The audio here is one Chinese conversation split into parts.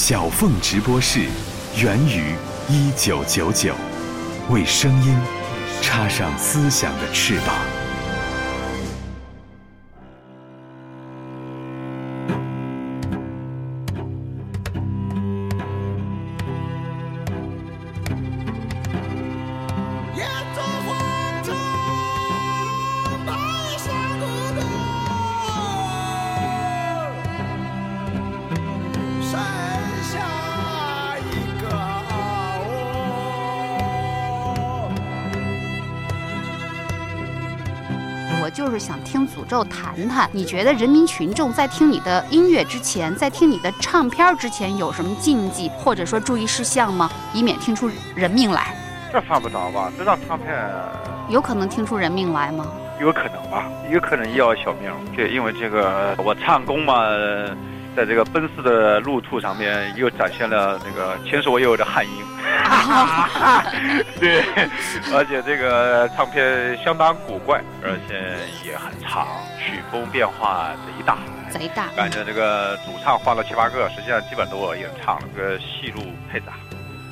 小凤直播室，源于一九九九，为声音插上思想的翅膀。想听诅咒谈谈，你觉得人民群众在听你的音乐之前，在听你的唱片之前有什么禁忌或者说注意事项吗？以免听出人命来。这犯不着吧？这张唱片有可能听出人命来吗？有可能吧，有可能要小命。对，因为这个我唱功嘛，在这个奔四的路途上面又展现了那个前所未有的汉音。对，而且这个唱片相当古怪，而且也很长，曲风变化贼大。贼大。感觉这个主唱换了七八个，实际上基本都我演唱了，这个戏路配杂。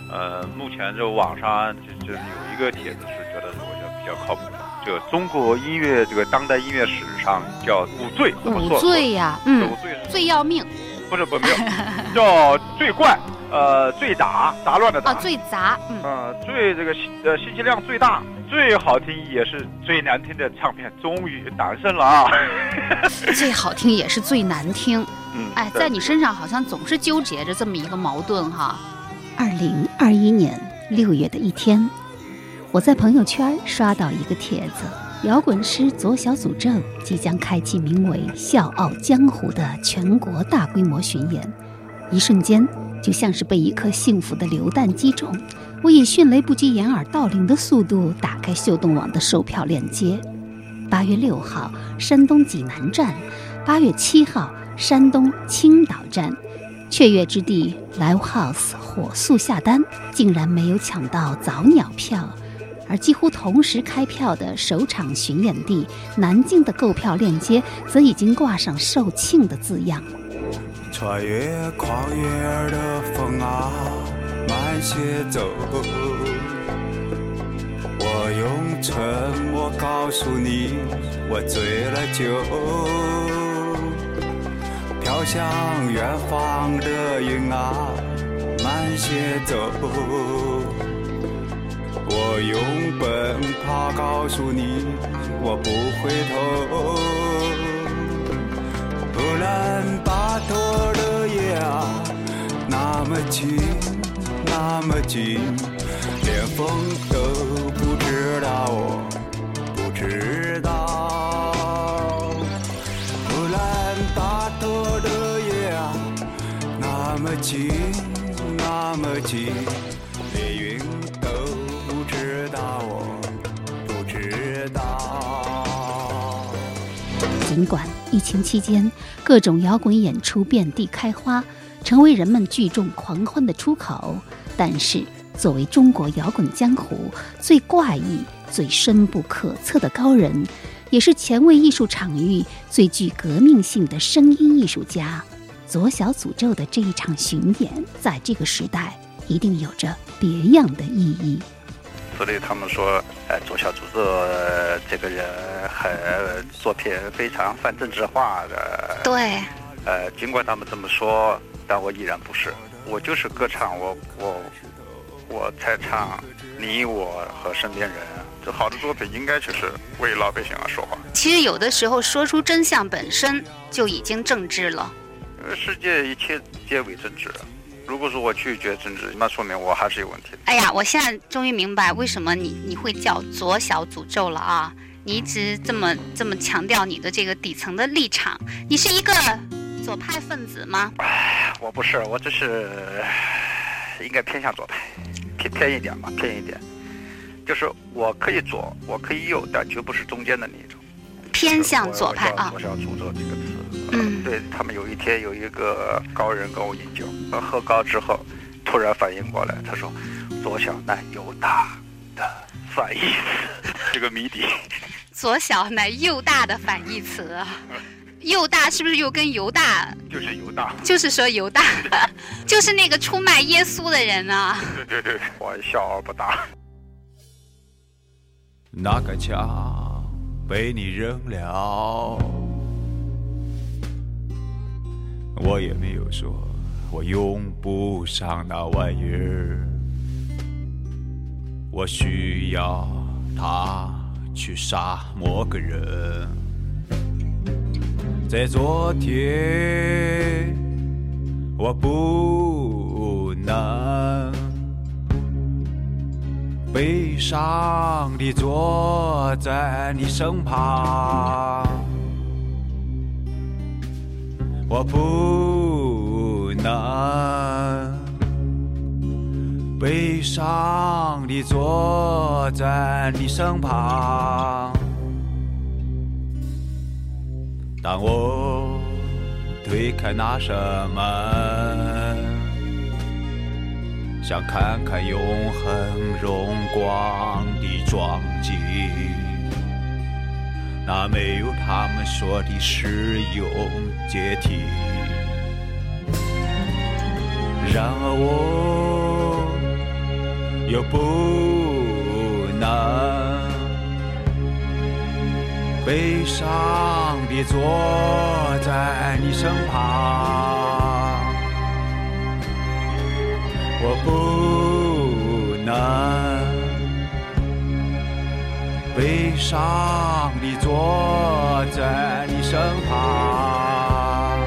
呃，目前就网上就就有一个帖子是觉得我觉得比较靠谱的，这个中国音乐这个当代音乐史上叫五最，怎么五说？罪呀，五，最是最要命不是不没有，叫最怪，呃，最杂杂乱的杂，啊，最杂，嗯，呃最这个信呃信息量最大、最好听也是最难听的唱片终于诞生了啊！最好听也是最难听。嗯，哎，在你身上好像总是纠结着这么一个矛盾哈。二零二一年六月的一天，我在朋友圈刷到一个帖子：摇滚师左小诅咒即将开启名为《笑傲江湖》的全国大规模巡演，一瞬间就像是被一颗幸福的榴弹击中。我以迅雷不及掩耳盗铃的速度打开秀动网的售票链接。八月六号，山东济南站；八月七号，山东青岛站。雀跃之地 Live House 火速下单，竟然没有抢到早鸟票，而几乎同时开票的首场巡演地南京的购票链接则已经挂上售罄的字样。穿越旷野的风啊，慢些走。我用沉默告诉你，我醉了酒。飘向远方的云啊，慢些走。我用奔跑告诉你，我不回头。乌兰巴托的夜啊，那么静，那么静，连风都不知道。我不知道。乌兰巴托的夜啊，那么静，那么静，连云都不知道。我不知道。尽管疫情期间各种摇滚演出遍地开花，成为人们聚众狂欢的出口，但是作为中国摇滚江湖最怪异、最深不可测的高人，也是前卫艺术场域最具革命性的声音艺术家，左小诅咒的这一场巡演，在这个时代一定有着别样的意义。所以他们说，呃，左小诅咒呃这个人很作品非常反政治化的。对，呃，尽管他们这么说，但我依然不是，我就是歌唱，我我我在唱你我和身边人。这好的作品应该就是为老百姓而说话。其实有的时候说出真相本身就已经政治了。呃，世界一切皆为政治。如果说我拒绝政治，那说明我还是有问题的。哎呀，我现在终于明白为什么你你会叫左小诅咒了啊！你一直这么这么强调你的这个底层的立场，你是一个左派分子吗？我不是，我只是应该偏向左派，偏偏一点吧，偏一点。就是我可以左，我可以右，但绝不是中间的那一种。偏向左派啊我。要诅咒这个词。嗯对他们有一天有一个高人跟我饮酒，呃喝高之后，突然反应过来，他说：“左小乃右大的反义词，这个谜底。左小乃右大的反义词啊，犹大是不是又跟犹大？就是犹大。就是说犹大，就是那个出卖耶稣的人啊。对对对，我笑而不大。那杆枪被你扔了，我也没有说我用不上那玩意儿，我需要它去杀某个人。在昨天，我不能悲伤地坐在你身旁，我不能悲伤地坐在你身旁。当我推开那扇门，想看看永恒荣光的壮景，那没有他们说的使用阶梯。然而我又不能。悲伤地坐在你身旁，我不能悲伤地坐在你身旁。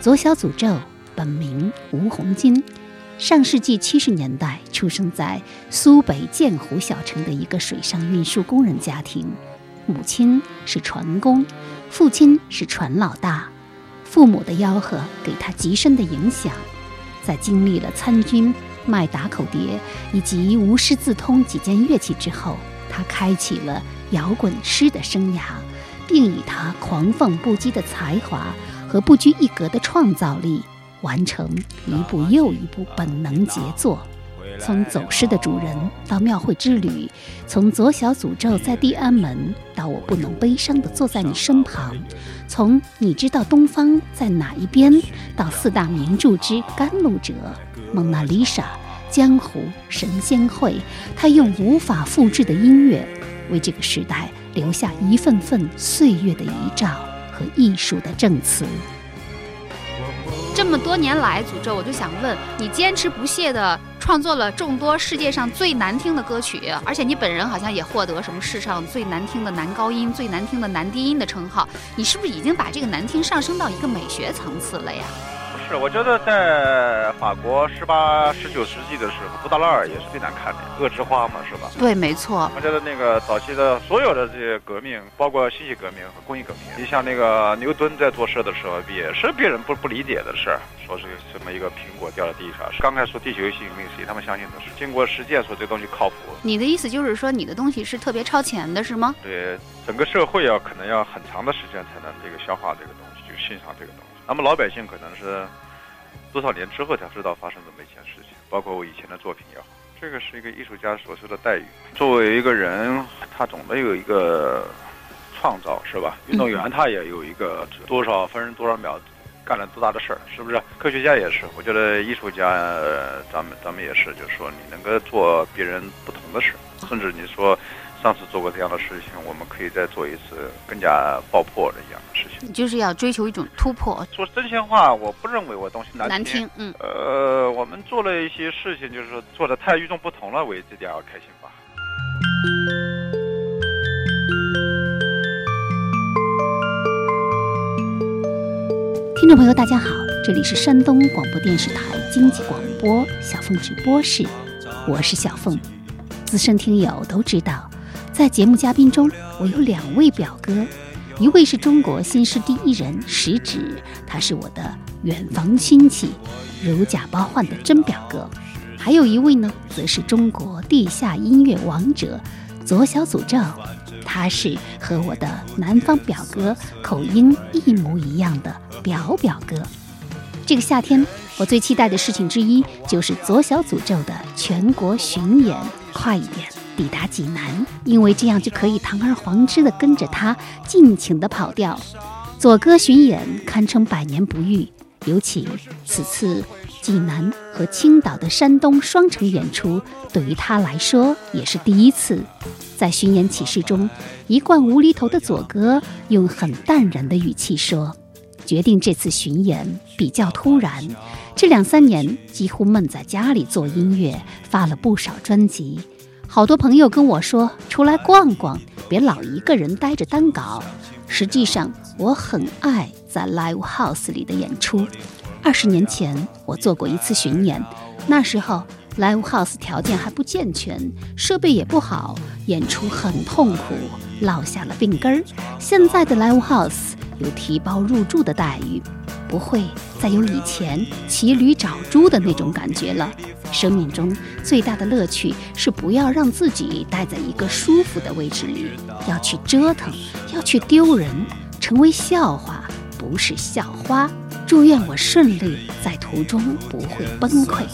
左小诅咒本名吴红军。上世纪七十年代出生在苏北建湖小城的一个水上运输工人家庭，母亲是船工，父亲是船老大。父母的吆喝给他极深的影响，在经历了参军、卖打口碟以及无师自通几件乐器之后，他开启了摇滚师的生涯，并以他狂放不羁的才华和不拘一格的创造力。完成一部又一部本能杰作，从走失的主人到庙会之旅，从左小诅咒在地安门到我不能悲伤的坐在你身旁，从你知道东方在哪一边到四大名著之甘露者、蒙娜丽莎、江湖、神仙会，他用无法复制的音乐为这个时代留下一份份岁月的遗照和艺术的证词。这么多年来，诅咒我就想问你，坚持不懈地创作了众多世界上最难听的歌曲，而且你本人好像也获得什么世上最难听的男高音、最难听的男低音的称号，你是不是已经把这个难听上升到一个美学层次了呀？是，我觉得在法国十八、十九世纪的时候，布达拉尔也是最难看的，恶之花嘛，是吧？对，没错。我觉得那个早期的所有的这些革命，包括信息革命和工业革命，你像那个牛顿在做事的时候，也是别人不不理解的事儿，说是什么一个苹果掉在地上，刚开始说地球性引力，谁他们相信的是？经过实践说这东西靠谱。你的意思就是说，你的东西是特别超前的，是吗？对，整个社会要可能要很长的时间才能这个消化这个东西，就欣赏这个东西。那么老百姓可能是。多少年之后才知道发生这么一件事情，包括我以前的作品也好，这个是一个艺术家所受的待遇。作为一个人，他总得有一个创造，是吧？运动员他也有一个多少分多少秒干了多大的事儿，是不是？科学家也是，我觉得艺术家，咱们咱们也是，就是说你能够做别人不同的事，甚至你说。上次做过这样的事情，我们可以再做一次更加爆破的一样的事情。就是要追求一种突破。说真心话，我不认为我东西难听。难听，嗯。呃，我们做了一些事情，就是说做的太与众不同了，为这点而开心吧。听众朋友，大家好，这里是山东广播电视台经济广播小凤直播室，我是小凤。资深听友都知道。在节目嘉宾中，我有两位表哥，一位是中国新诗第一人石指，他是我的远房亲戚，如假包换的真表哥；还有一位呢，则是中国地下音乐王者左小诅咒，他是和我的南方表哥口音一模一样的表表哥。这个夏天，我最期待的事情之一就是左小诅咒的全国巡演，快一点！抵达济南，因为这样就可以堂而皇之地跟着他尽情地跑调。左歌巡演堪称百年不遇，尤其此次济南和青岛的山东双城演出，对于他来说也是第一次。在巡演启事中，一贯无厘头的左歌用很淡然的语气说：“决定这次巡演比较突然，这两三年几乎闷在家里做音乐，发了不少专辑。好多朋友跟我说出来逛逛，别老一个人待着单搞。实际上，我很爱在 live house 里的演出。二十年前我做过一次巡演，那时候。” Live House 条件还不健全，设备也不好，演出很痛苦，落下了病根儿。现在的 Live House 有提包入住的待遇，不会再有以前骑驴找猪的那种感觉了。生命中最大的乐趣是不要让自己待在一个舒服的位置里，要去折腾，要去丢人，成为笑话，不是校花。祝愿我顺利，在途中不会崩溃。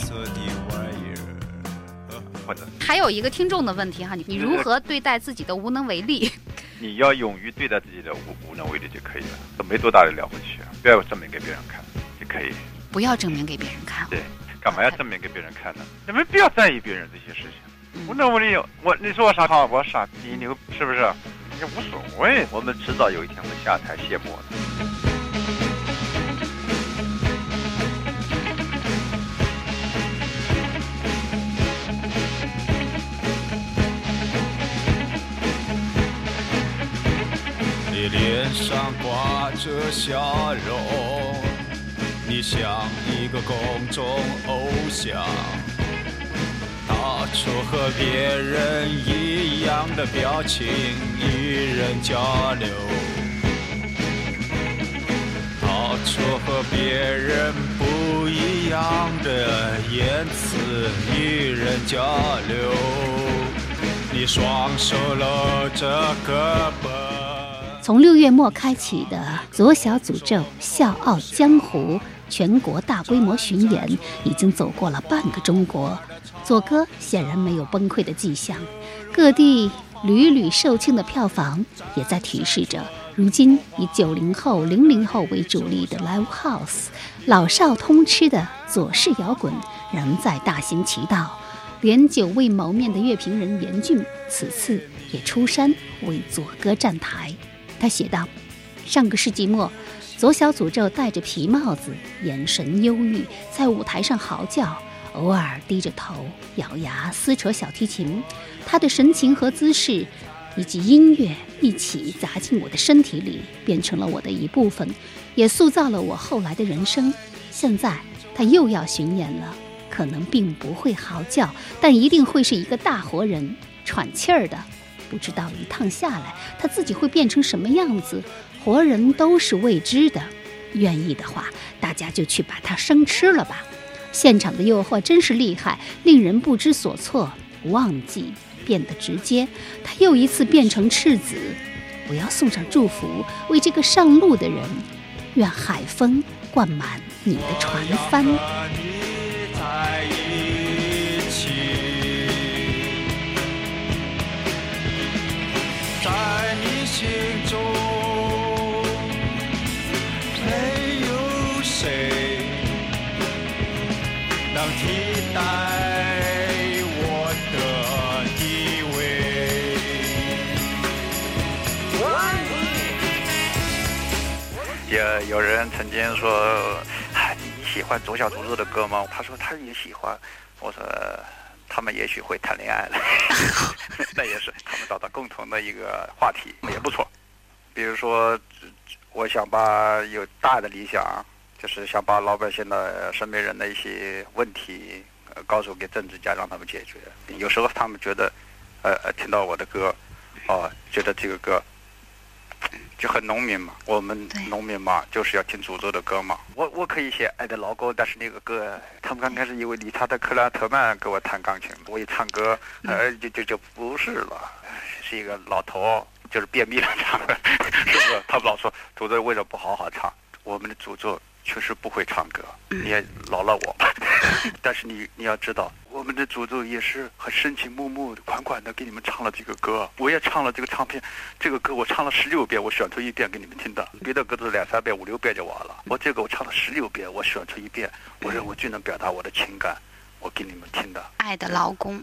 还有一个听众的问题哈，你你如何对待自己的无能为力？你要勇于对待自己的无无能为力就可以了，都没多大的了不起啊，不要证明给别人看就可以。不要证明给别人看。对，干嘛要证明给别人看呢？你没必要在意别人这些事情。无能为力，我你说我傻好，我傻逼牛是不是？也无所谓，我们迟早有一天会下台谢幕的。你脸上挂着笑容，你像一个公众偶像，到处和别人一样的表情与人交流，到处和别人不一样的言辞与人交流，你双手搂着胳膊。从六月末开启的《左小诅咒笑傲江湖》全国大规模巡演，已经走过了半个中国。左哥显然没有崩溃的迹象，各地屡屡售罄的票房也在提示着，如今以九零后、零零后为主力的 Live House，老少通吃的左式摇滚仍在大行其道。连久未谋面的乐评人严峻，此次也出山为左哥站台。他写道：“上个世纪末，左小诅咒戴着皮帽子，眼神忧郁，在舞台上嚎叫，偶尔低着头，咬牙撕扯小提琴。他的神情和姿势，以及音乐一起砸进我的身体里，变成了我的一部分，也塑造了我后来的人生。现在他又要巡演了，可能并不会嚎叫，但一定会是一个大活人，喘气儿的。”不知道一趟下来，他自己会变成什么样子，活人都是未知的。愿意的话，大家就去把它生吃了吧。现场的诱惑真是厉害，令人不知所措。忘记变得直接，他又一次变成赤子。我要送上祝福，为这个上路的人，愿海风灌满你的船帆。也有人曾经说：“你喜欢左小诅咒的歌吗？”他说他也喜欢。我说他们也许会谈恋爱了，那也是他们找到共同的一个话题，也不错。比如说，我想把有大的理想，就是想把老百姓的身边人的一些问题，呃，告诉给政治家，让他们解决。有时候他们觉得，呃呃，听到我的歌，哦，觉得这个歌。就很农民嘛，我们农民嘛，就是要听诅咒的歌嘛。我我可以写爱的劳工，但是那个歌，他们刚开始以为理查德克拉特曼给我弹钢琴，我一唱歌，呃，就就就不是了，是一个老头，就是便秘了唱的，是不是？他们老说诅咒为什么不好好唱？我们的诅咒确实不会唱歌，你也饶了我吧。但是你你要知道，我我们的祖宗也是很深情脉脉、款款的给你们唱了这个歌。我也唱了这个唱片，这个歌我唱了十六遍，我选出一遍给你们听的。别的歌都是两三遍、五六遍就完了，我这个我唱了十六遍，我选出一遍，我认为最能表达我的情感，我给你们听的。爱的劳工。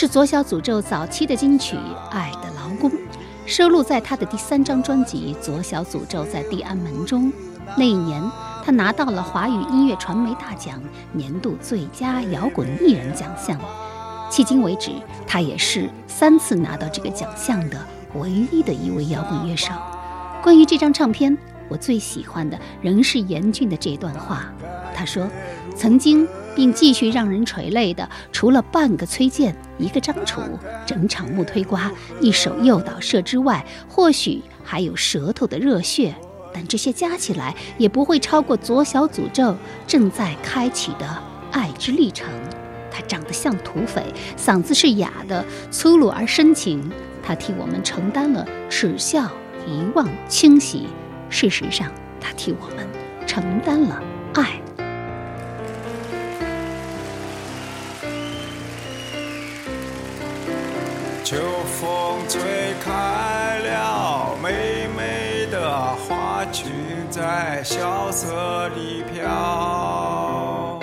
是左小诅咒早期的金曲《爱的劳工》，收录在他的第三张专辑《左小诅咒在地安门》中。那一年，他拿到了华语音乐传媒大奖年度最佳摇滚艺人奖项。迄今为止，他也是三次拿到这个奖项的唯一的一位摇滚乐手。关于这张唱片，我最喜欢的仍是严峻的这段话。他说：“曾经并继续让人垂泪的，除了半个崔健、一个张楚、整场木推瓜、一首诱导社之外，或许还有舌头的热血。但这些加起来，也不会超过左小诅咒正在开启的爱之历程。他长得像土匪，嗓子是哑的，粗鲁而深情。他替我们承担了耻笑、遗忘、清洗。事实上，他替我们承担了爱。秋风吹开了美美的花裙，在萧瑟里飘。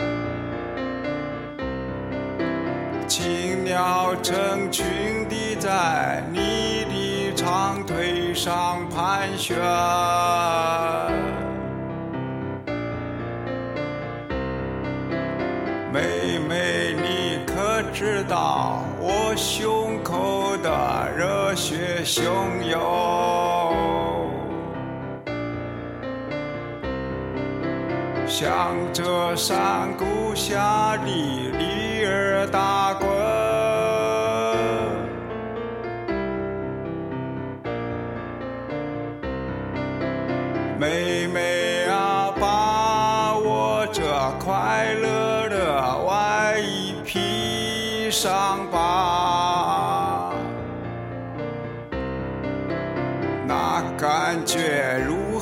青鸟成群地在你的长腿上盘旋。妹妹，你可知道我胸热血汹涌？向着山谷下的鲤儿打滚。妹妹啊，把我这快乐的外衣披上吧，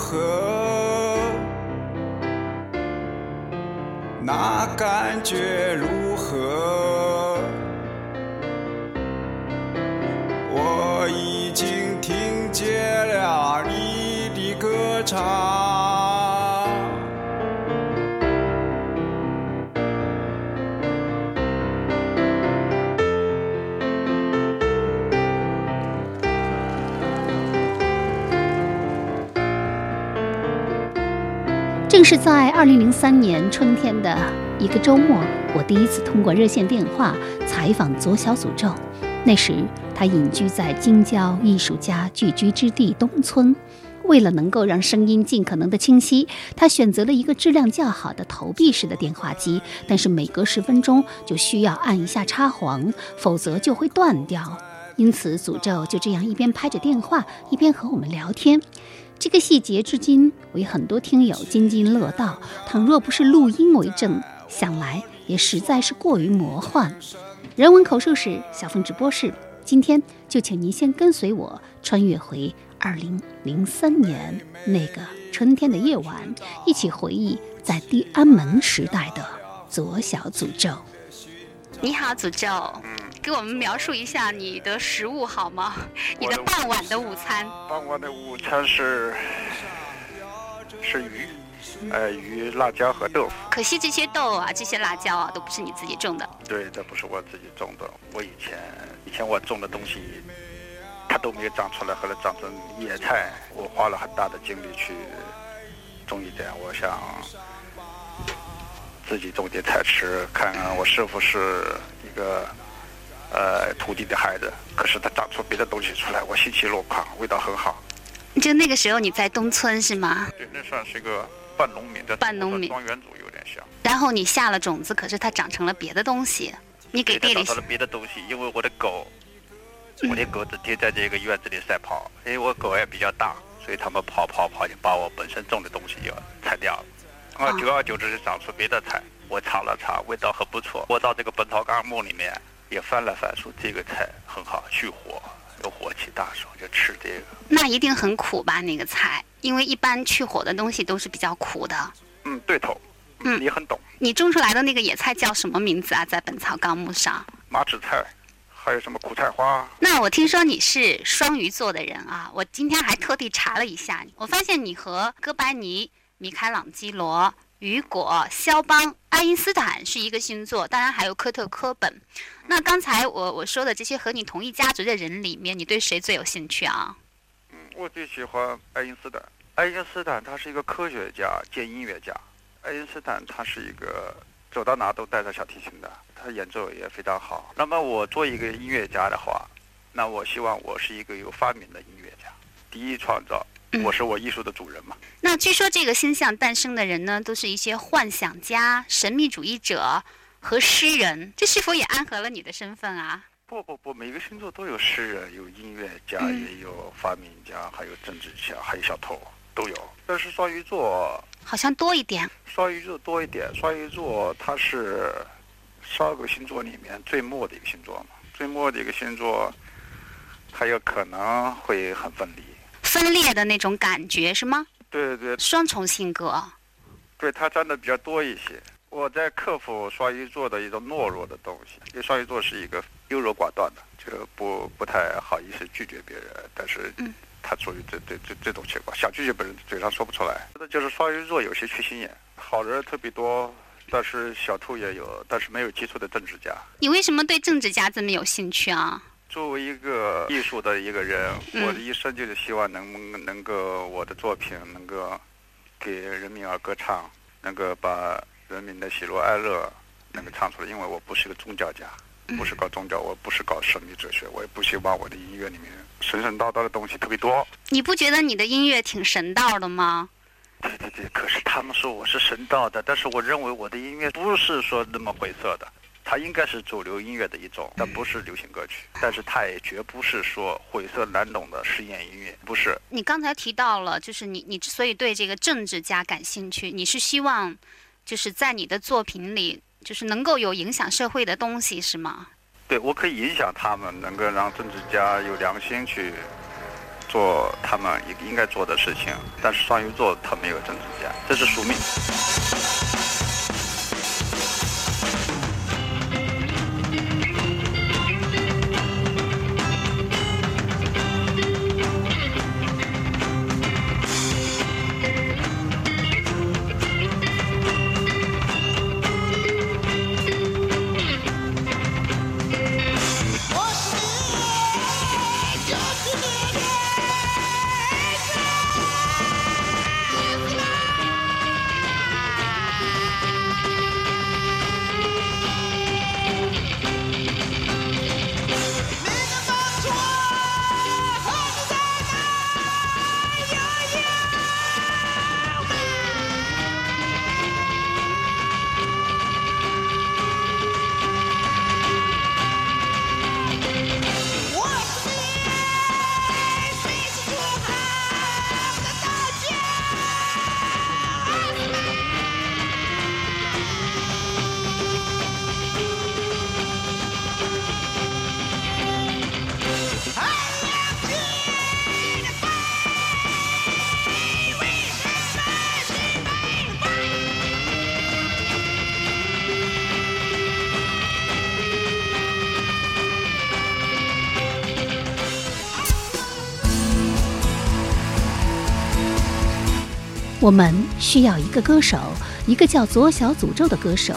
和？那感觉如何？我已经听见了你的歌唱。是在二零零三年春天的一个周末，我第一次通过热线电话采访左小诅咒。那时，他隐居在京郊艺术家聚居之地东村。为了能够让声音尽可能的清晰，他选择了一个质量较好的投币式的电话机，但是每隔十分钟就需要按一下插簧，否则就会断掉。因此，诅咒就这样一边拍着电话，一边和我们聊天。这个细节至今为很多听友津津乐道。倘若不是录音为证，想来也实在是过于魔幻。人文口述史小凤直播室，今天就请您先跟随我穿越回二零零三年那个春天的夜晚，一起回忆在地安门时代的左小诅咒。你好，诅咒，给我们描述一下你的食物好吗？你的傍晚的午餐。傍晚的午餐是是鱼，呃，鱼、辣椒和豆腐。可惜这些豆啊，这些辣椒啊，都不是你自己种的。对，这不是我自己种的。我以前以前我种的东西，它都没有长出来，后来长成野菜。我花了很大的精力去种一点，我想自己种点菜吃，看看我师傅是一个呃土地的孩子，可是他长出别的东西出来，我欣喜若狂，味道很好。就那个时候你在东村是吗？对，那算是一个半农民的半农民庄园主有点像。然后你下了种子，可是它长成了别的东西，你给地里找了别的东西，因为我的狗，我的狗整天在这个院子里赛跑，因为我狗也比较大，所以他们跑跑跑就把我本身种的东西就踩掉了。啊，啊久而久之就长出别的菜，我尝了尝，味道很不错。我到这个《本草纲目》里面也翻了翻，说这个菜很好，去火，有火气大时候就吃这个。那一定很苦吧？那个菜，因为一般去火的东西都是比较苦的。嗯，对头，嗯你很懂。你种出来的那个野菜叫什么名字啊？在《本草纲目》上。马齿菜，还有什么苦菜花？那我听说你是双鱼座的人啊，我今天还特地查了一下，我发现你和哥白尼、米开朗基罗、雨果、肖邦、爱因斯坦是一个星座，当然还有科特·科本。那刚才我我说的这些和你同一家族的人里面，你对谁最有兴趣啊？嗯，我最喜欢爱因斯坦。爱因斯坦他是一个科学家兼音乐家。爱因斯坦他是一个走到哪都带着小提琴的，他演奏也非常好。那么我做一个音乐家的话，那我希望我是一个有发明的音乐家，第一创造，我是我艺术的主人嘛。那据说这个星象诞生的人呢，都是一些幻想家、神秘主义者和诗人，这是否也暗合了你的身份啊？不不不，每个星座都有诗人，有音乐家，嗯也有发明家，还有政治家，还有小偷，都有。但是双鱼座好像多一点。双鱼座多一点，双鱼座它是十二个星座里面最末的一个星座嘛，最末的一个星座，它有可能会很分离。分裂的那种感觉是吗？对对双重性格。对，他占的比较多一些。我在克服双鱼座的一种懦弱的东西，因为双鱼座是一个优柔寡断的，就不不太好意思拒绝别人，但是嗯他属于这这这这种情况，想拒绝别人嘴上说不出来。那就是双鱼座有些缺心眼，好人特别多，但是小兔也有，但是没有基础的政治家。你为什么对政治家这么有兴趣啊？作为一个艺术的一个人，嗯我的一生就是希望能能够我的作品能够给人民而歌唱，能够把人民的喜怒哀乐能够唱出来。因为我不是个宗教家，嗯不是搞宗教，我不是搞神秘哲学，我也不希望我的音乐里面神神叨叨的东西特别多。你不觉得你的音乐挺神道的吗？对对对，可是他们说我是神道的，但是我认为我的音乐不是说那么晦涩的。它应该是主流音乐的一种，但不是流行歌曲，但是它也绝不是说晦涩难懂的实验音乐，不是。你刚才提到了，就是你你之所以对这个政治家感兴趣，你是希望就是在你的作品里，就是能够有影响社会的东西，是吗？对，我可以影响他们，能够让政治家有良心去做他们应应该做的事情。但是双鱼座他没有政治家，这是宿命。我们需要一个歌手，一个叫左小诅咒的歌手。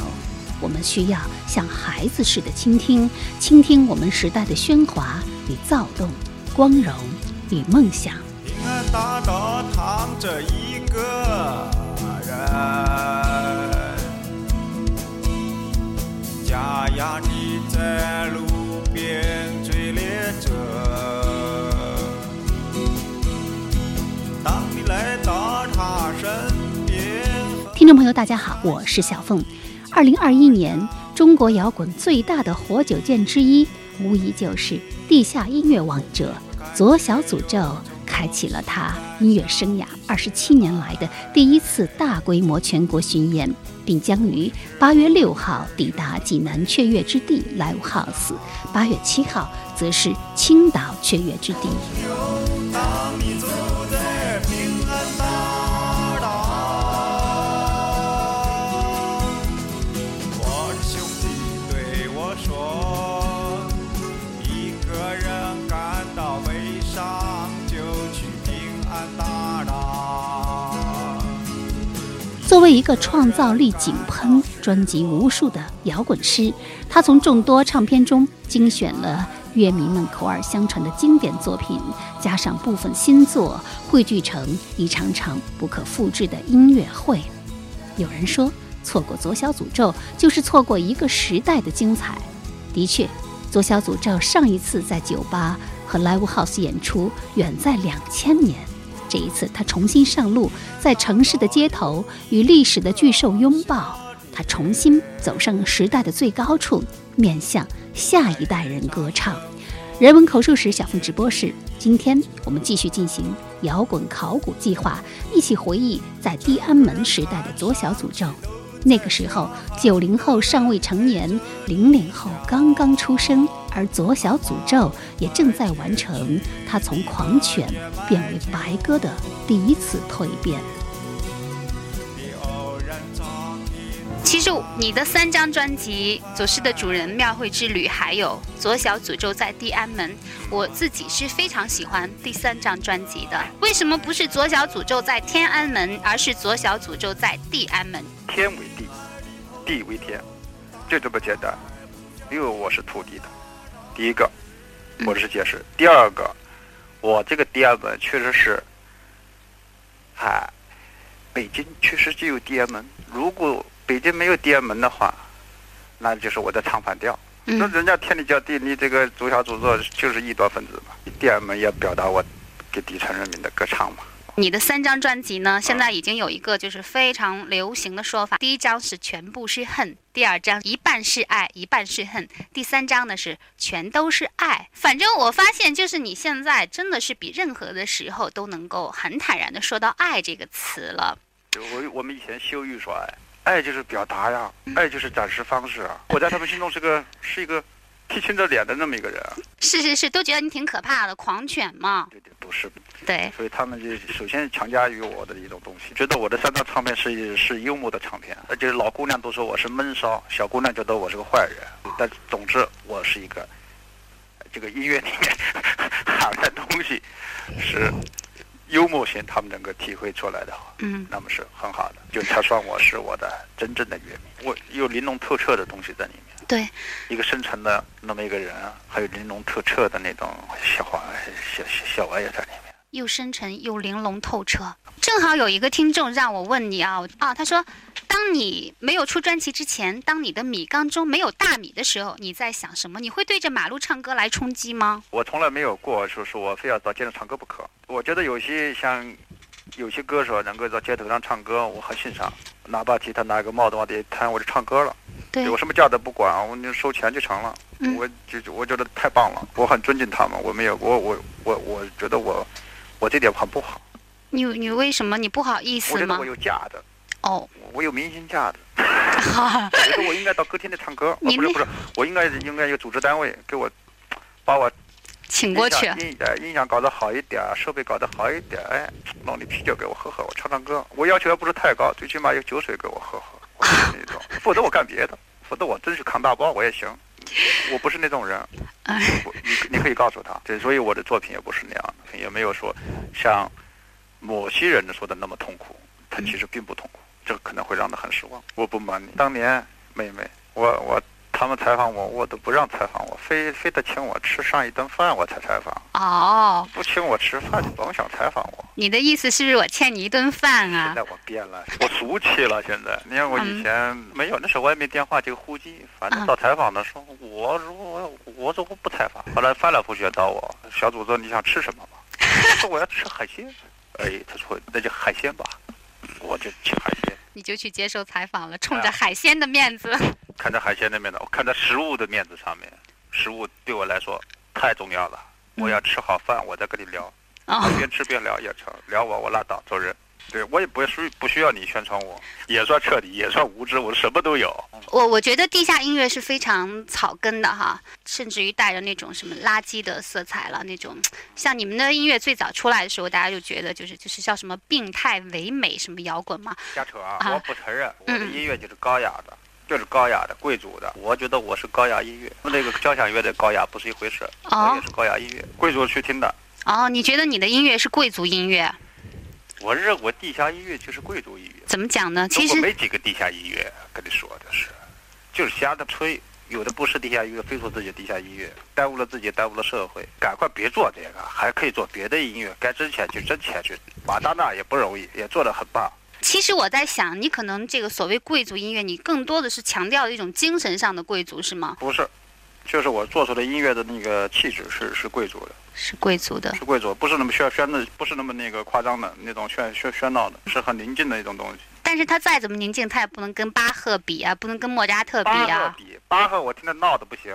我们需要像孩子似的倾听，倾听我们时代的喧哗与躁动，光荣与梦想。听众朋友，大家好，我是小凤。二零二一年，中国摇滚最大的活久见之一，无疑就是地下音乐王者左小诅咒，开启了他音乐生涯二十七年来的第一次大规模全国巡演，并将于八月六号抵达济南雀跃之地 Live House，八月七号则是青岛雀跃之地。作为一个创造力井喷、专辑无数的摇滚师，他从众多唱片中精选了乐迷们口耳相传的经典作品，加上部分新作，汇聚成一场场不可复制的音乐会。有人说，错过左小诅咒就是错过一个时代的精彩。的确，左小诅咒上一次在酒吧和 Live House 演出，远在两千年。这一次，他重新上路，在城市的街头与历史的巨兽拥抱。他重新走上时代的最高处，面向下一代人歌唱。人文口述史小凤直播室，今天我们继续进行摇滚考古计划，一起回忆在地安门时代的左小诅咒。那个时候，九零后尚未成年，零零后刚刚出生。而左小诅咒也正在完成他从狂犬变为白鸽的第一次蜕变。其实你的三张专辑《左师的主人》《庙会之旅》还有《左小诅咒在地安门》，我自己是非常喜欢第三张专辑的。为什么不是《左小诅咒在天安门》，而是《左小诅咒在地安门》？天为地，地为天，就这么简单。因为我是土地的。第一个，我是解释；第二个，我这个第二门确实是，哎，北京确实就有第二门。如果北京没有第二门的话，那就是我的唱反调。那人家天理教地，你这个左小诅咒就是异端分子嘛？第二门也表达我给底层人民的歌唱嘛。你的三张专辑呢，现在已经有一个就是非常流行的说法：第一张是全部是恨，第二张一半是爱，一半是恨，第三张呢是全都是爱。反正我发现，就是你现在真的是比任何的时候都能够很坦然的说到“爱”这个词了。我我们以前羞于说爱，爱就是表达呀，爱就是展示方式啊。我在他们心中是个是一个。提青着脸的那么一个人，是是是，都觉得你挺可怕的，狂犬嘛。对对，不是。对。所以他们就首先强加于我的一种东西，觉得我的三张唱片是是幽默的唱片，而且老姑娘都说我是闷骚，小姑娘觉得我是个坏人。但总之，我是一个这个音乐里面含的东西是幽默性，他们能够体会出来的，嗯，那么是很好的，就他算我是我的真正的乐迷，我有玲珑透彻的东西在里面。对，一个深沉的那么一个人，还有玲珑透彻的那种小花小小玩意在里面，又深沉又玲珑透彻。正好有一个听众让我问你啊啊，他说，当你没有出专辑之前，当你的米缸中没有大米的时候，你在想什么？你会对着马路唱歌来充饥吗？我从来没有过，说是我非要到街上唱歌不可。我觉得有些像有些歌手能够在街头上唱歌，我很欣赏，哪怕其他拿个帽子往底下摊，我就唱歌了。有什么价都不管，我就收钱就成了。我就我觉得太棒了，我很尊敬他们。我没有，我我我我觉得我我这点很不好。你你为什么你不好意思吗？我觉得我有架子。哦。我有明星架子。我觉得我应该到歌厅里唱歌。不是不是，我应该应该有组织单位给我把我请过去。音音响搞得好一点，设备搞得好一点，哎，弄点啤酒给我喝喝，我唱唱歌。我要求也不是太高，最起码有酒水给我喝喝。那种，否则我干别的，否则我真去扛大包我也行，我不是那种人。你你可以告诉他，对，所以我的作品也不是那样的，也没有说像某些人说的那么痛苦，他其实并不痛苦，这个可能会让他很失望。我不瞒你，当年妹妹，我我。他们采访我，我都不让采访我，非非得请我吃上一顿饭我才采访。哦，不请我吃饭就甭想采访我。你的意思是我欠你一顿饭啊？现在我变了，我俗气了。现在，你看我以前没有，那时候我也没电话，就呼机，反正到采访的时候，我如果我说我不采访。后来翻来覆去找我，小组说你想吃什么吗？我说我要吃海鲜。哎，他说那就海鲜吧，我就吃海鲜。你就去接受采访了，冲着海鲜的面子。看在海鲜的面子，我看在食物的面子上面，食物对我来说太重要了。我要吃好饭，我再跟你聊，哦，边吃边聊也成，聊我我拉倒走人。对我也不需不需要你宣传我，也算彻底，也算无知，我什么都有。我我觉得地下音乐是非常草根的哈，甚至于带着那种什么垃圾的色彩了，那种像你们的音乐最早出来的时候，大家就觉得就是就是叫什么病态唯美什么摇滚嘛。瞎扯啊！啊我不承认，我的音乐就是高雅的，就是高雅的贵族的。我觉得我是高雅音乐，那个交响乐的高雅不是一回事。哦我也是高雅音乐，贵族去听的。哦，你觉得你的音乐是贵族音乐？我认为地下音乐就是贵族音乐。怎么讲呢？其实没几个地下音乐，跟你说的是，就是瞎的吹。有的不是地下音乐，非说自己地下音乐，耽误了自己，耽误了社会。赶快别做这个，还可以做别的音乐，该挣钱去挣钱去。马大那也不容易，也做得很棒。其实我在想，你可能这个所谓贵族音乐，你更多的是强调一种精神上的贵族，是吗？不是，就是我做出的音乐的那个气质是是贵族的，是贵族的。是贵族，不是那么喧喧的，不是那么那个夸张的那种喧喧喧闹的，是很宁静的一种东西。但是他再怎么宁静，他也不能跟巴赫比啊，不能跟莫扎特比巴赫啊。比巴赫，我听着闹的不行，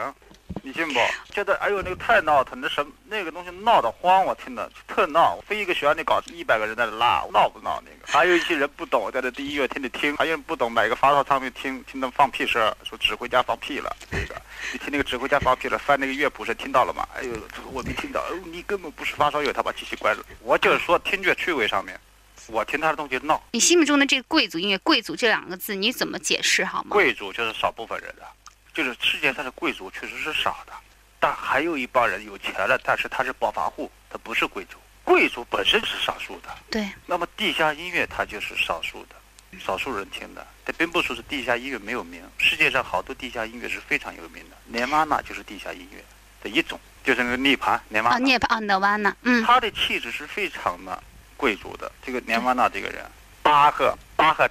你信不？觉得哎呦那个太闹腾，那什么那个东西闹得慌，我听着特闹，非一个学校里搞一百个人在那拉，闹不闹那个？还有一些人不懂，在这第一乐厅里听，还有人不懂，买个发烧唱片听，听他们放屁声，说指挥家放屁了，那个你听那个指挥家放屁了，翻那个乐谱是听到了吗？哎呦，我没听到，哦，你根本不是发烧友，他把机器关了。我就是说听觉趣味上面，我听他的东西闹。你心目中的这个贵族音乐，“贵族”这两个字，你怎么解释好吗？贵族就是少部分人的，就是世界上的贵族确实是少的，但还有一帮人有钱了，但是他是暴发户，他不是贵族。贵族本身是少数的，对，那么地下音乐它就是少数的，少数人听的。它并不说是地下音乐没有名，世界上好多地下音乐是非常有名的，涅玛那就是地下音乐的一种，就是那个涅槃涅玛啊，涅槃啊，德瓦纳，嗯，他的气质是非常的贵族的。这个涅玛那这个人，巴赫，巴赫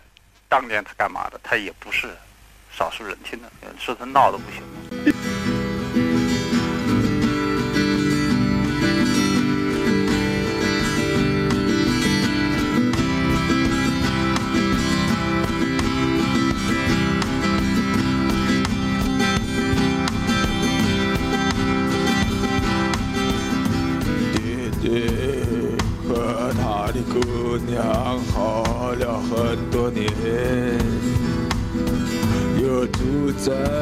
当年他干嘛的？他也不是少数人听的，说他闹的不行。住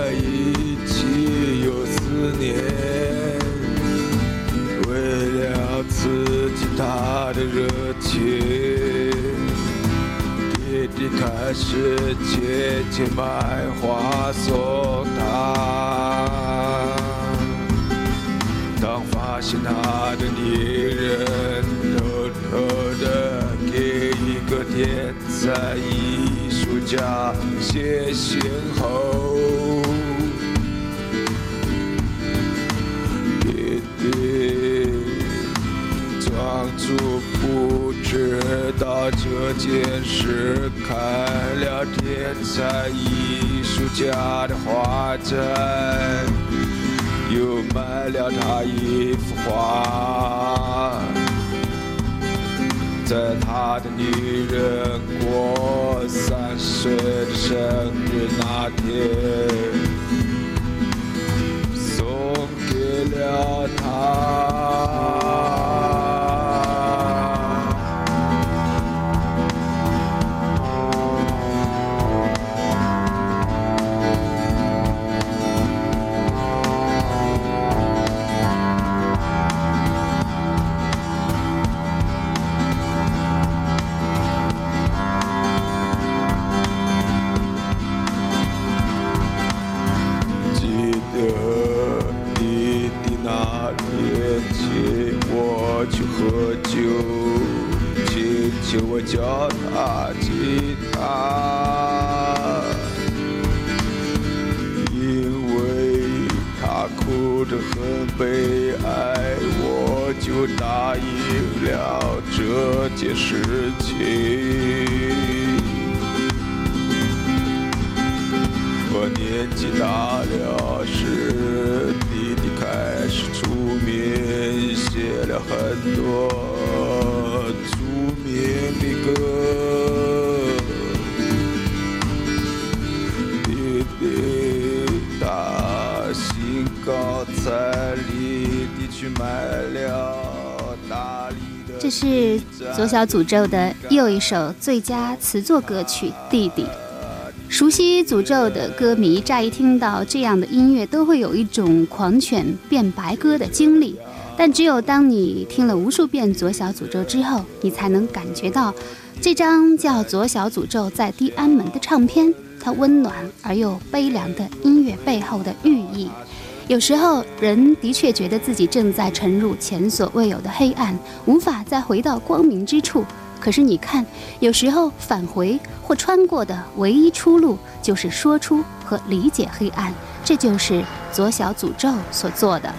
又买喝酒，请求我教他吉他，因为他哭得很悲哀，我就答应了这件事情。我年纪大了是，面写了很多出名的歌。弟弟他兴高采烈地去买了大理的。这是左小诅咒的又一首最佳词作歌曲《弟弟》。熟悉诅咒的歌迷，乍一听到这样的音乐，都会有一种狂犬变白鸽的经历。但只有当你听了无数遍《左小诅咒》之后，你才能感觉到，这张叫《左小诅咒在地安门》的唱片，它温暖而又悲凉的音乐背后的寓意。有时候，人的确觉得自己正在沉入前所未有的黑暗，无法再回到光明之处。可是你看，有时候返回或穿过的唯一出路，就是说出和理解黑暗。这就是左小诅咒所做的。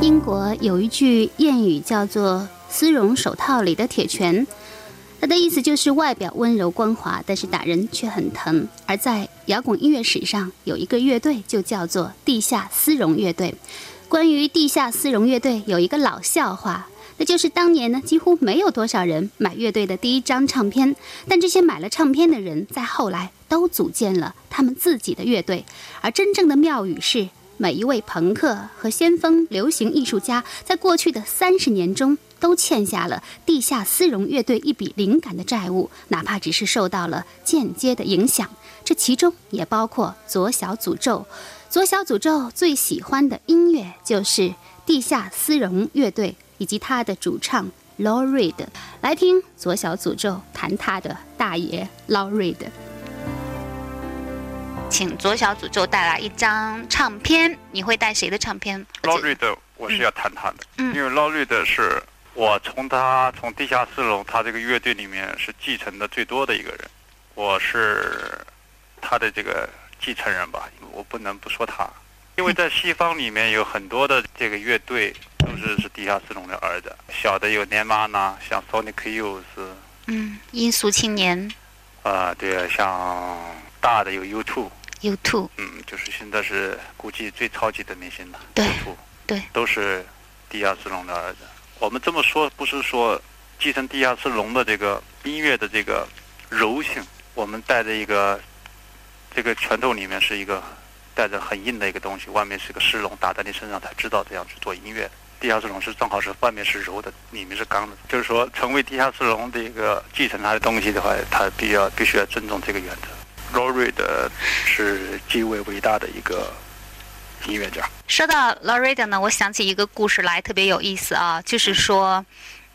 英国有一句谚语叫做“丝绒手套里的铁拳”。它的意思就是外表温柔光滑，但是打人却很疼。而在摇滚音乐史上，有一个乐队就叫做地下丝绒乐队。关于地下丝绒乐队，有一个老笑话，那就是当年呢，几乎没有多少人买乐队的第一张唱片，但这些买了唱片的人，在后来都组建了他们自己的乐队。而真正的妙语是，每一位朋克和先锋流行艺术家，在过去的三十年中。都欠下了地下丝绒乐队一笔灵感的债务，哪怕只是受到了间接的影响，这其中也包括左小诅咒。左小诅咒最喜欢的音乐就是地下丝绒乐队以及他的主唱 Law Reed。来听左小诅咒弹他的大爷 Law Reed。请左小诅咒带来一张唱片，你会带谁的唱片？捞绿的我是要弹他的，嗯因为捞绿的是我从他从地下四龙他这个乐队里面是继承的最多的一个人，我是他的这个继承人吧，我不能不说他，因为在西方里面有很多的这个乐队都是是地下四龙的儿子，小的有 Nirvana，像 Sonic Youth，嗯，音速青年。啊、对啊，像大的有 U2，U2，嗯，就是现在是估计最超级的明星了，对对，都是地下四龙的儿子。我们这么说，不是说继承地下丝绒的这个音乐的这个柔性，我们带着一个这个拳头里面是一个带着很硬的一个东西，外面是个丝绒，打在你身上才知道这样去做音乐。地下丝绒是正好是外面是柔的，里面是刚的，就是说成为地下丝绒的一个继承他的东西的话，他必要必须要尊重这个原则。Rory 的是极为伟大的一个音乐家。说到 Loretta 呢，我想起一个故事来，特别有意思啊，就是说，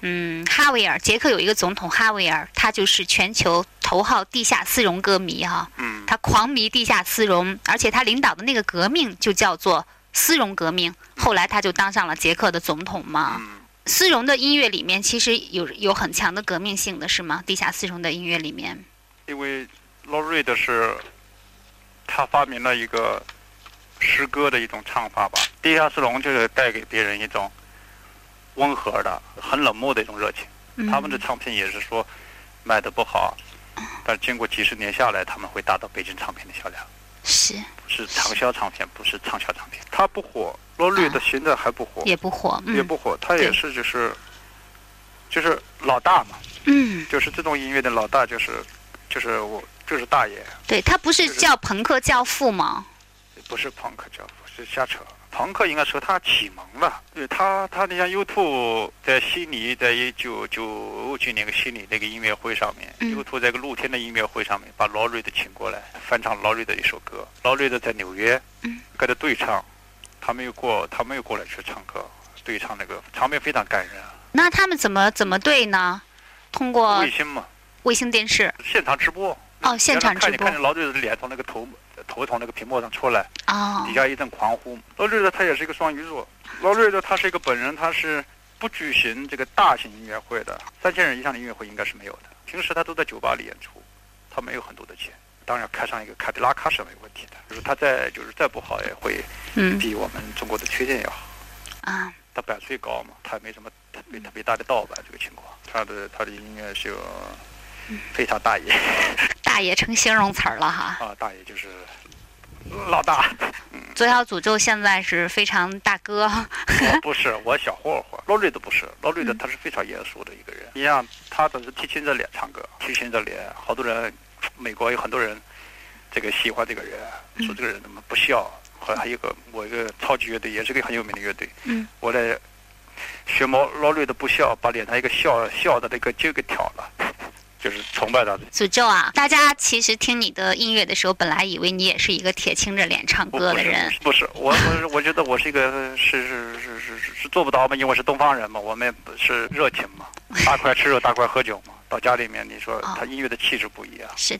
嗯，哈维尔，捷克有一个总统哈维尔，他就是全球头号地下丝绒歌迷哈、嗯，他狂迷地下丝绒，而且他领导的那个革命就叫做丝绒革命，后来他就当上了捷克的总统嘛。嗯，丝绒的音乐里面其实有有很强的革命性的是吗？地下丝绒的音乐里面，因为 Rory 的是他发明了一个诗歌的一种唱法吧。地下丝绒就是带给别人一种温和的、很冷漠的一种热情。嗯、他们的唱片也是说卖的不好，但经过几十年下来，他们会达到北京唱片的销量。是是畅销唱片，不是畅销唱片。他不火，罗律的现在还不火，也不火，嗯、也不火。他也是就是就是老大嘛，嗯，就是这种音乐的老大，就是就是我就是大爷，对他不是叫朋克教父吗？不是朋克教父，是瞎扯。朋克应该说他启蒙了，对他他你像 U2 在悉尼，在一九九几年个悉尼那个音乐会上面、嗯。U 2在一个露天的音乐会上面把劳瑞的请过来翻唱劳瑞的一首歌，劳瑞的在纽约，嗯，跟他对唱，他没有过他没有过来去唱歌，对唱那个场面非常感人啊，那他们怎么怎么对呢？通过卫星嘛，卫星电视。现场直播，哦，现场直播。看你看见劳瑞的脸从那个头头从那个屏幕上出来。哦底，下一阵狂呼。劳瑞德他也是一个双鱼座，劳瑞德他是一个本人，他是不举行这个大型音乐会的，三千人以上的音乐会应该是没有的。平时他都在酒吧里演出，他没有很多的钱，当然开上一个凯迪拉克是没有问题的。就是他再就是再不好也会嗯比我们中国的缺陷要好。啊，他百岁高嘛，他也没什么特别特别大的盗版这个情况。他的他的音乐就非常大爷 大爷成形容词儿了哈。啊，大爷就是老大。左小诅咒现在是非常大哥，我不是，我小混混。罗瑞的不是，罗瑞的嗯他是非常严肃的一个人。你像他总是提醒着脸唱歌，提醒着脸，好多人，美国有很多人，这个喜欢这个人，嗯说这个人怎么不笑。后来还有一个我一个超级乐队，也是个很有名的乐队，嗯，我来学毛罗瑞的不笑，把脸上一个笑笑的那个揪给挑了，就是崇拜他的。诅咒啊！大家其实听你的音乐的时候，本来以为你也是一个铁青着脸唱歌的人，不是，我我我觉得我是一个是是是是是是做不到嘛，因为我是东方人嘛，我们是热情嘛，大块吃肉，大块喝酒嘛。到家里面，你说哦他音乐的气质不一样。是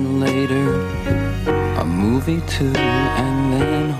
Then later, a movie too, and then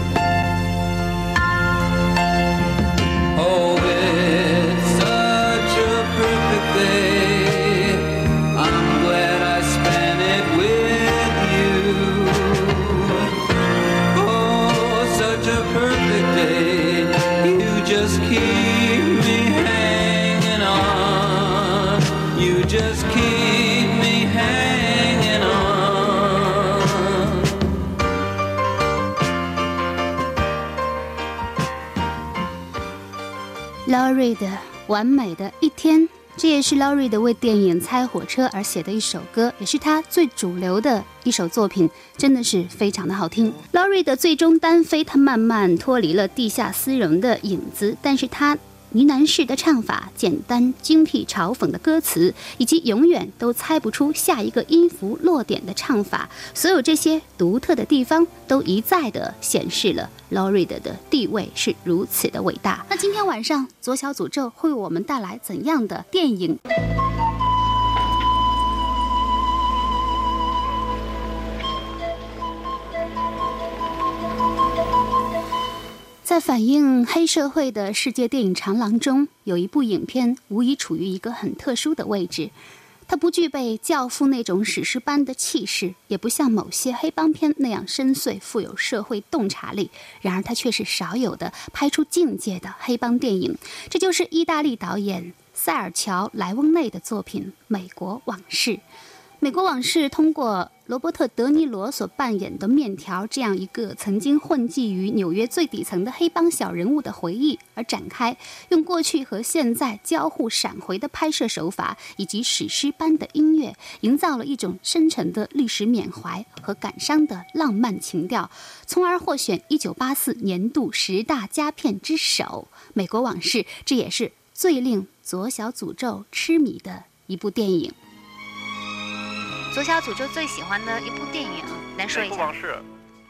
瑞的《完美的一天》，这也是 lori 的为电影《猜火车》而写的一首歌，也是他最主流的一首作品，真的是非常的好听。lori 的最终单飞，他慢慢脱离了地下丝绒的影子，但是他。呢喃式的唱法、简单精辟嘲讽的歌词，以及永远都猜不出下一个音符落点的唱法，所有这些独特的地方，都一再的显示了 lori 的地位是如此的伟大。那今天晚上左小诅咒会为我们带来怎样的电影？在反映黑社会的世界电影长廊中，有一部影片无疑处于一个很特殊的位置。它不具备《教父》那种史诗般的气势，也不像某些黑帮片那样深邃、富有社会洞察力。然而，它却是少有的拍出境界的黑帮电影。这就是意大利导演塞尔乔·莱翁内的作品《美国往事》。《美国往事》通过罗伯特·德尼罗所扮演的面条这样一个曾经混迹于纽约最底层的黑帮小人物的回忆而展开，用过去和现在交互闪回的拍摄手法以及史诗般的音乐，营造了一种深沉的历史缅怀和感伤的浪漫情调，从而获选1984年度十大佳片之首。《美国往事》这也是最令左小诅咒痴迷的一部电影。左小诅咒最喜欢的一部电影，来说美一下。国往事，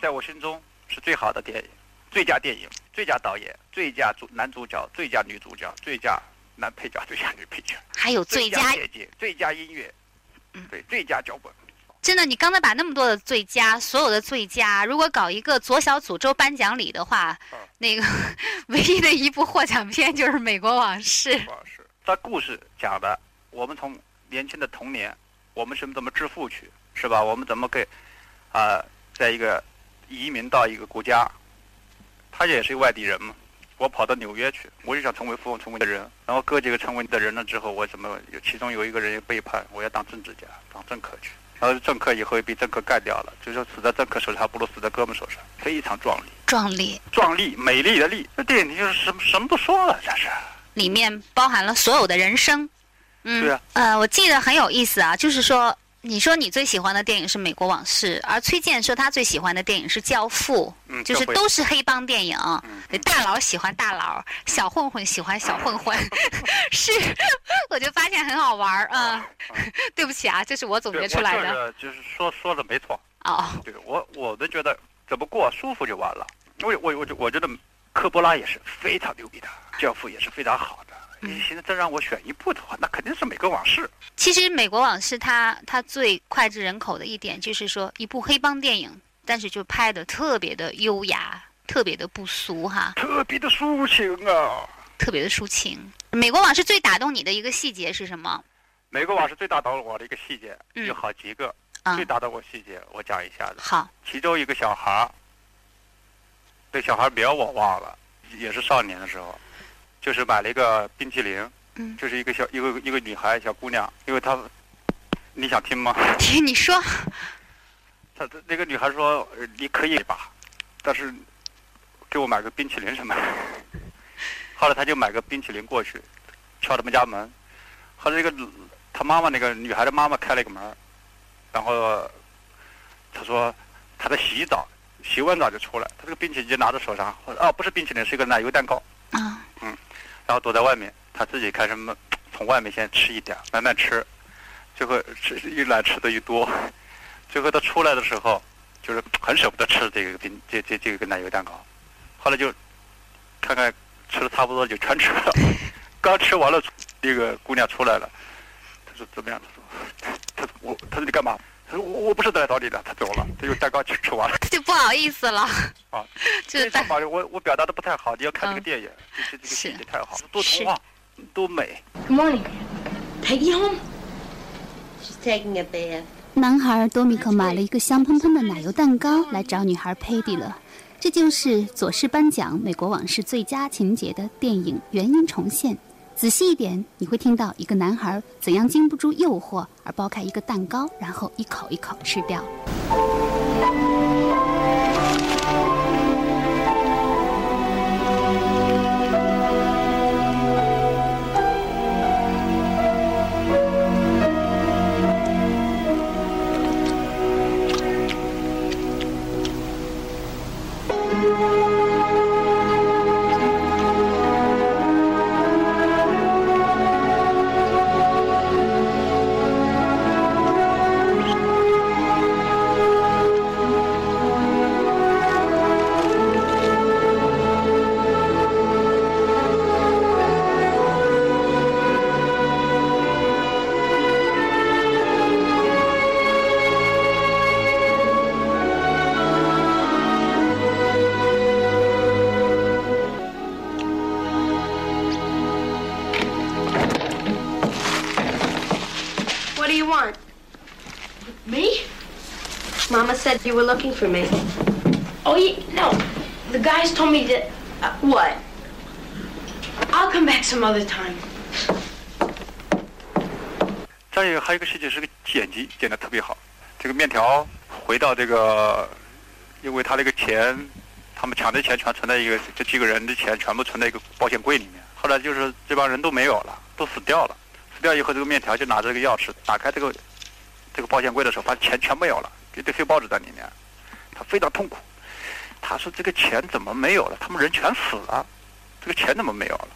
在我心中是最好的电影，最佳电影、最佳导演、最佳主男主角、最佳女主角、最佳男配角、最佳女配角、还有最佳剪辑、最佳音乐，对，最佳脚本。真的，你刚才把那么多的最佳，所有的最佳，如果搞一个左小诅咒颁奖礼的话，那个 唯一的一部获奖片就是《美国往事》。是，这故事讲的，我们从年轻的童年，我们是怎么致富去，是吧？我们怎么给啊，在一个移民到一个国家，他也是一个外地人嘛。我跑到纽约去，我就想成为富翁，成为的人。然后哥几个成为的人了之后，我怎么有？其中有一个人背叛，我要当政治家，当政客去。然后政客以后也被政客干掉了，就说死在政客手上还不如死在哥们手上，非常壮丽，壮丽，壮丽，美丽的丽。那电影就是什么什么都说了，这是里面包含了所有的人生。嗯，对啊。呃，我记得很有意思啊，就是说，你说你最喜欢的电影是《美国往事》，而崔健说他最喜欢的电影是《教父》，嗯，就是都是黑帮电影。大佬喜欢大佬，小混混喜欢小混混，是，我就发现很好玩儿啊。对不起啊，这是我总结出来的。就是说说的没错。哦。对我，我都觉得怎么过舒服就完了。我我我觉得科波拉也是非常牛逼的，教父也是非常好的。你现在再让我选一部的话，那肯定是《美国往事》。其实《美国往事》它它最脍炙人口的一点就是说，一部黑帮电影，但是就拍的特别的优雅，特别的不俗哈。特别的抒情啊！特别的抒情。《美国往事》最打动你的一个细节是什么？《美国往事》最打动我的一个细节有好几个，最打动我细节我讲一下子。好。其中一个小孩儿，这小孩名我忘了，也是少年的时候。就是买了一个冰淇淋，嗯，就是一个小一个一个女孩小姑娘，因为她，你想听吗？听你说。她那个女孩说：“你可以吧，但是给我买个冰淇淋什么？”后来她就买个冰淇淋过去，敲他们家门。后来那个她妈妈那个女孩的妈妈开了一个门，然后她说她在洗澡，洗完澡就出来，她这个冰淇淋就拿在手上，哦，不是冰淇淋，是一个奶油蛋糕。啊，嗯。然后躲在外面，他自己开始慢从外面先吃一点，慢慢吃，最后吃越来吃的越多，最后他出来的时候，就是很舍不得吃这个冰这这这个奶油蛋糕，后来就看看吃的差不多就全吃了，刚吃完了，那个姑娘出来了，他说怎么样？他说他说我他说你干嘛？他说我我不是来找你的，他走了，他就蛋糕去吃完了，他就不好意思了。啊，就是我我表达的不太好，你要看这个电影，这这个细节太好，多童话，多美。Good morning. Take you home. She's taking a bath. 男孩多米克买了一个香喷喷的奶油蛋糕来找女孩佩蒂了，这就是左氏颁奖《美国往事》最佳情节的电影原因重现。仔细一点，你会听到一个男孩怎样经不住诱惑而剥开一个蛋糕，然后一口一口吃掉。Looking for me. Oh, yeah, no. The guys told me that. Uh, what? I'll come back some other time. 再有还有一个细节是个剪辑，剪的特别好。这个面条回到这个，因为他那个钱，他们抢的钱全存在一个，这几个人的钱全部存在一个保险柜里面。后来就是这帮人都没有了，都死掉了。死掉以后，这个面条就拿着这个钥匙打开这个这个保险柜的时候，发现钱全没有了。一堆黑报纸在里面，他非常痛苦。他说：“这个钱怎么没有了？他们人全死了，这个钱怎么没有了？”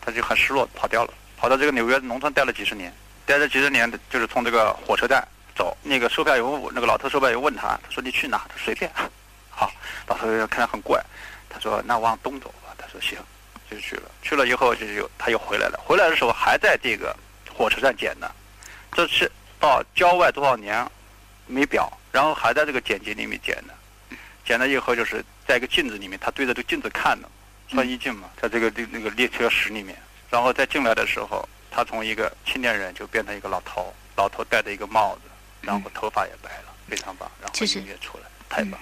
他就很失落，跑掉了，跑到这个纽约农村待了几十年。待了几十年，就是从这个火车站走。那个售票员，那个老头售票员问他：“他说你去哪？”他：“随便。”好，老头看着很怪，他说：“那往东走吧。”他说：“行。”就去了。去了以后，就又他又回来了。回来的时候还在这个火车站捡的。这是到郊外多少年？没表，然后还在这个剪辑里面剪的，剪了以后就是在一个镜子里面，他对着这个镜子看的，穿衣镜嘛，在这个那那个列车室里面，然后再进来的时候，他从一个青年人就变成一个老头，老头戴着一个帽子，然后头发也白了，非常棒，然后就是音乐出来，太棒。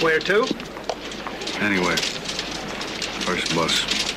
Where to? Anyway, first bus.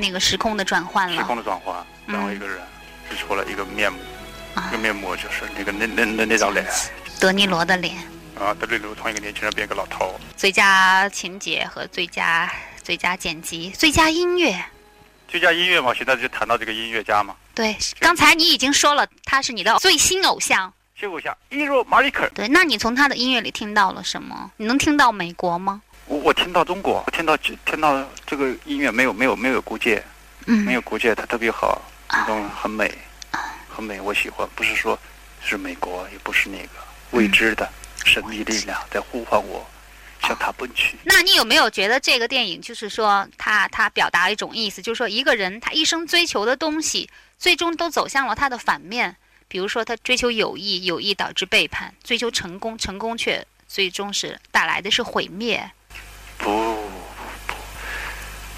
那个时空的转换了时。空的转换，嗯然后一个人就出了一个面目，啊一个面目就是那个那那那那张脸德尼罗的脸，啊，德里卢从一个年轻人变一个老头，最佳情节和最佳最佳剪辑、最佳音乐。最佳音乐嘛，现在就谈到这个音乐家嘛，对，刚才你已经说了，他是你的最新偶像。新偶像伊若马里克，对，那你从他的音乐里听到了什么？你能听到美国吗？我我听到中国，听到这听到这个音乐没有没有没有国界，嗯，没有国界，它特别好，那种很美，很美，我喜欢。不是说是美国，也不是那个未知的神秘力量在呼唤我，向他奔去。那你有没有觉得这个电影就是说，他他表达一种意思，就是说一个人他一生追求的东西，最终都走向了他的反面。比如说，他追求友谊，友谊导致背叛；追求成功，成功却最终是带来的是毁灭。不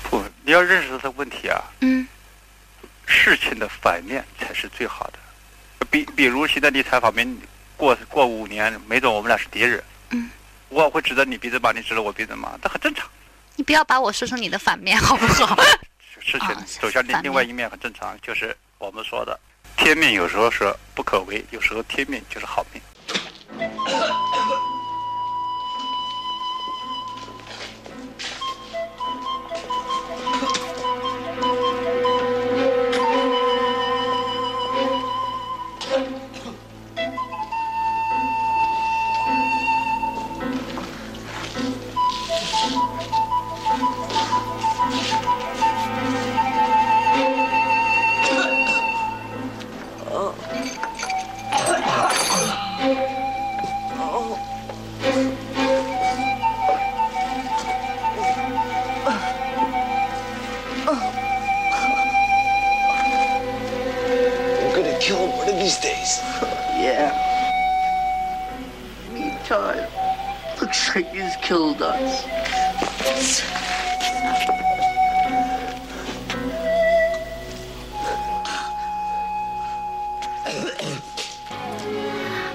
不不，你要认识这个问题啊，嗯事情的反面才是最好的。比比如现在你采访没过过五年，没准我们俩是敌人，嗯，我会指着你鼻子骂，你指着我鼻子骂，这很正常。你不要把我说成你的反面，好不好？事情啊走向另另外一面很正常，就是我们说的，天命有时候是不可为，有时候天命就是好命。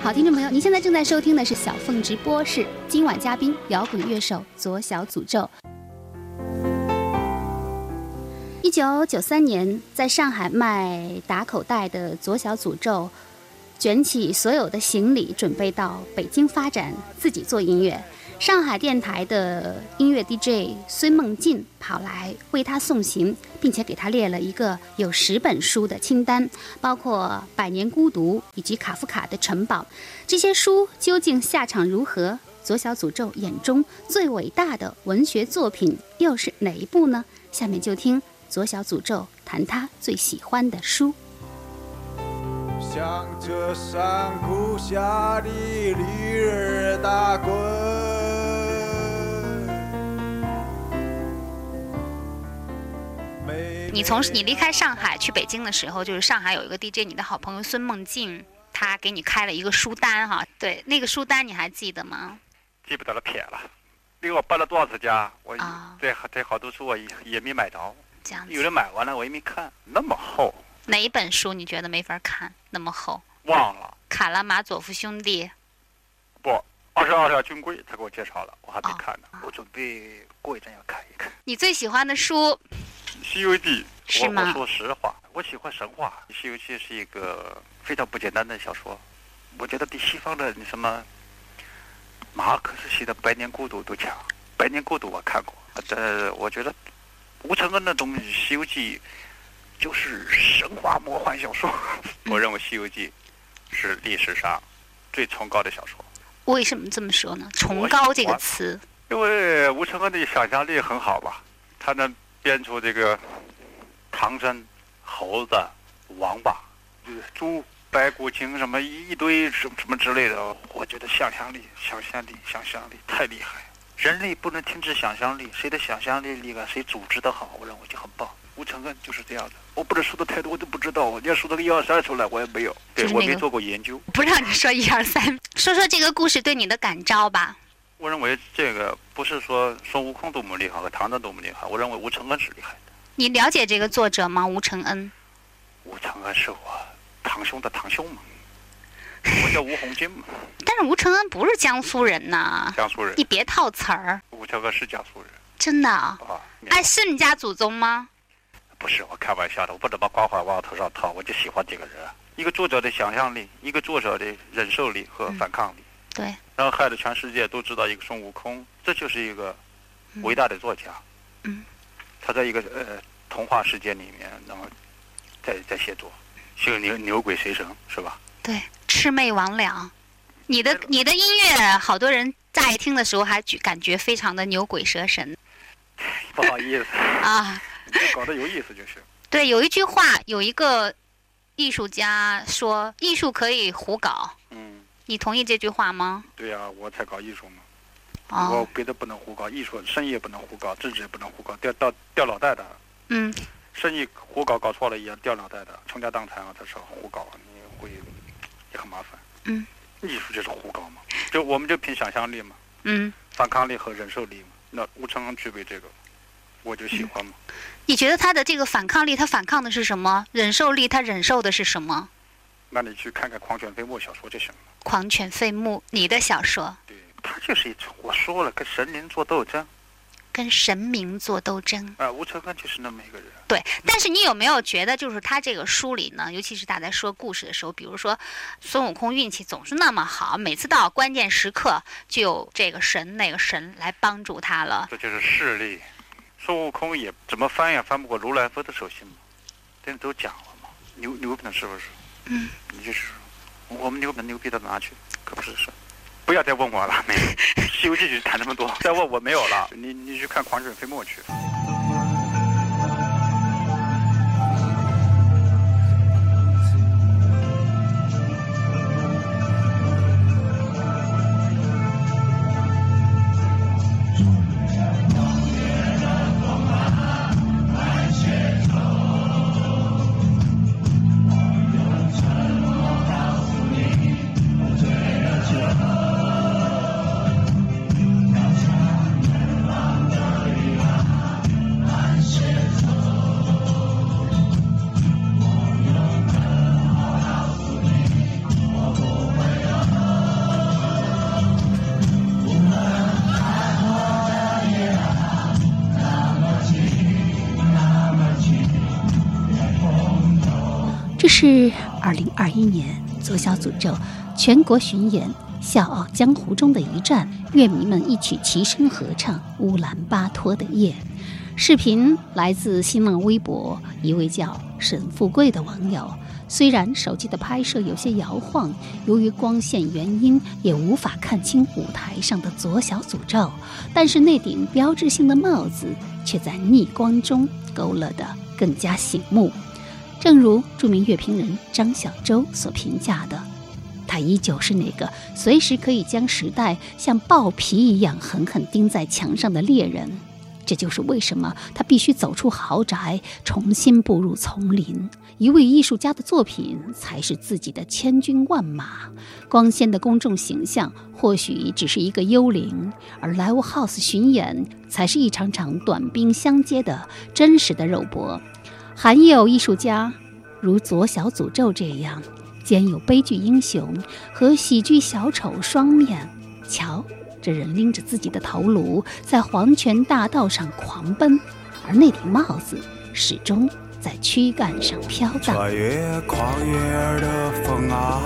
好，听众朋友，您现在正在收听的是小凤直播室，今晚嘉宾摇滚乐手左小诅咒。一九九三年，在上海卖打口袋的左小诅咒，卷起所有的行李，准备到北京发展，自己做音乐。上海电台的音乐 DJ 孙梦进跑来为他送行，并且给他列了一个有十本书的清单，包括《百年孤独》以及卡夫卡的《城堡》。这些书究竟下场如何？左小诅咒眼中最伟大的文学作品又是哪一部呢？下面就听左小诅咒谈他最喜欢的书。向着山谷下的驴儿打滚。你从你离开上海去北京的时候，就是上海有一个 DJ，你的好朋友孙梦静，他给你开了一个书单哈。对，那个书单你还记得吗？记不得了，撇了。因为我搬了多少次家，我啊这这好多书我也也没买着，这样子。有人买完了我也没看，那么厚，哪一本书你觉得没法看？那么厚？忘了。卡拉马佐夫兄弟。不，二十二条军规，他给我介绍了，我还没看呢，我准备过一阵要看一看。你最喜欢的书《西游记》，是吗？我说实话，我喜欢神话，《西游记》是一个非常不简单的小说，我觉得比西方的什么马克思写的《百年孤独》都强，《百年孤独》我看过，呃，我觉得吴承恩的东西，《西游记》就是神话魔幻小说，我认为《西游记》是历史上最崇高的小说。为什么这么说呢？崇高这个词，因为吴承恩的想象力很好吧，他能编出这个唐僧、猴子、王八、就是猪、白骨精什么一堆什么什么之类的，我觉得想象力、想象力、想象力太厉害。人类不能停止想象力，谁的想象力厉害，谁组织的好，我认为就很棒。吴承恩就是这样的，我不能说的太多，我都不知道。你要说这个一二三出来，我也没有，对、我没做过研究。不让你说一二三，说说这个故事对你的感召吧。我认为这个不是说孙悟空多么厉害和唐僧多么厉害，我认为吴承恩是厉害的。你了解这个作者吗？吴承恩。吴承恩是我堂兄的堂兄嘛，我叫吴洪金嘛。但是吴承恩不是江苏人呐，江苏人你别套词儿。吴承恩是江苏人真的啊？啊。哎，是你家祖宗吗？不是，我开玩笑的，我不能把光环往我头上套，我就喜欢这个人。一个作者的想象力，一个作者的忍受力和反抗力，对，然后害得全世界都知道一个孙悟空，这就是一个伟大的作家。嗯，他在一个呃童话世界里面，然后在在写作，就牛牛鬼蛇神是吧？对，魑魅魍魉。你的你的音乐，好多人乍一听的时候还觉感觉非常的牛鬼蛇神 不好意思 啊。就搞得有意思就是。对，有一句话，有一个艺术家说，艺术可以胡搞。嗯，你同意这句话吗？对呀、我才搞艺术嘛。我哦，别的不能胡搞，艺术生意也不能胡搞，政治也不能胡搞，掉掉掉脑袋的。嗯，生意胡搞搞错了也掉脑袋的，倾家荡产啊，这是胡搞，你会也很麻烦。嗯，艺术就是胡搞嘛，就我们就凭想象力嘛，嗯，反抗力和忍受力嘛。那吴承恩具备这个，我就喜欢嘛。你觉得他的这个反抗力，他反抗的是什么？忍受力，他忍受的是什么？那你去看看《狂犬飞沫》小说就行了。狂犬飞沫，你的小说对他就是一种，我说了，跟神灵做斗争。跟神明做斗争。啊，吴承恩就是那么一个人。对，但是你有没有觉得，就是他这个书里呢，尤其是大家说故事的时候，比如说孙悟空运气总是那么好，每次到关键时刻就有这个神那个神来帮助他了。这就是势力。孙悟空也怎么翻也翻不过如来佛的手心嘛，这都讲了嘛，牛牛逼的是不是？嗯，你就是我们牛能牛逼到哪去？可不是说。不要再问我了，没有，《西游记》就谈这么多，再问我没有了。你你去看《狂犬飞沫》去。一年左小诅咒全国巡演《笑傲江湖》中的一站，乐迷们一起齐声合唱《乌兰巴托的夜》。视频来自新浪微博一位叫沈富贵的网友。虽然手机的拍摄有些摇晃，由于光线原因，也无法看清舞台上的左小诅咒，但是那顶标志性的帽子却在逆光中勾勒得更加醒目。正如著名乐评人张小舟所评价的，他依旧是那个随时可以将时代像豹皮一样狠狠钉在墙上的猎人。这就是为什么他必须走出豪宅，重新步入丛林。一位艺术家的作品才是自己的千军万马。光鲜的公众形象或许只是一个幽灵，而 Live House 巡演才是一场场短兵相接的真实的肉搏。还有艺术家，如左小诅咒这样，兼有悲剧英雄和喜剧小丑双面，瞧，这人拎着自己的头颅在黄泉大道上狂奔，而那顶帽子始终在躯干上飘荡。穿越旷野的风啊，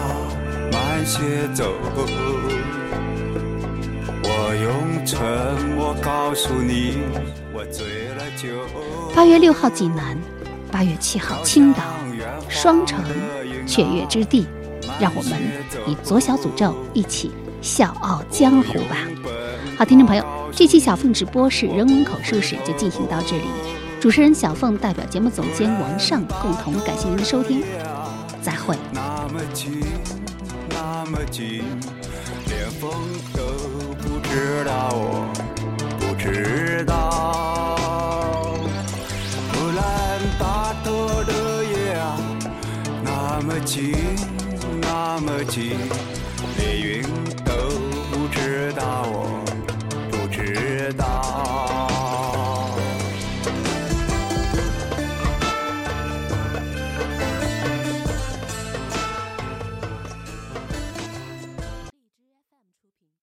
慢些走。我用沉默告诉你，我醉了酒。八月六号济南，八月七号青岛，双城雀跃之地，让我们以左小诅咒一起笑傲江湖吧。好，听众朋友，这期小凤直播室人文口述史就进行到这里。主持人小凤代表节目总监王尚共同感谢您的收听，再会。那么近，那么近，连风都不知道我不知道。那么近，那么近，连云都不知道，我不知道。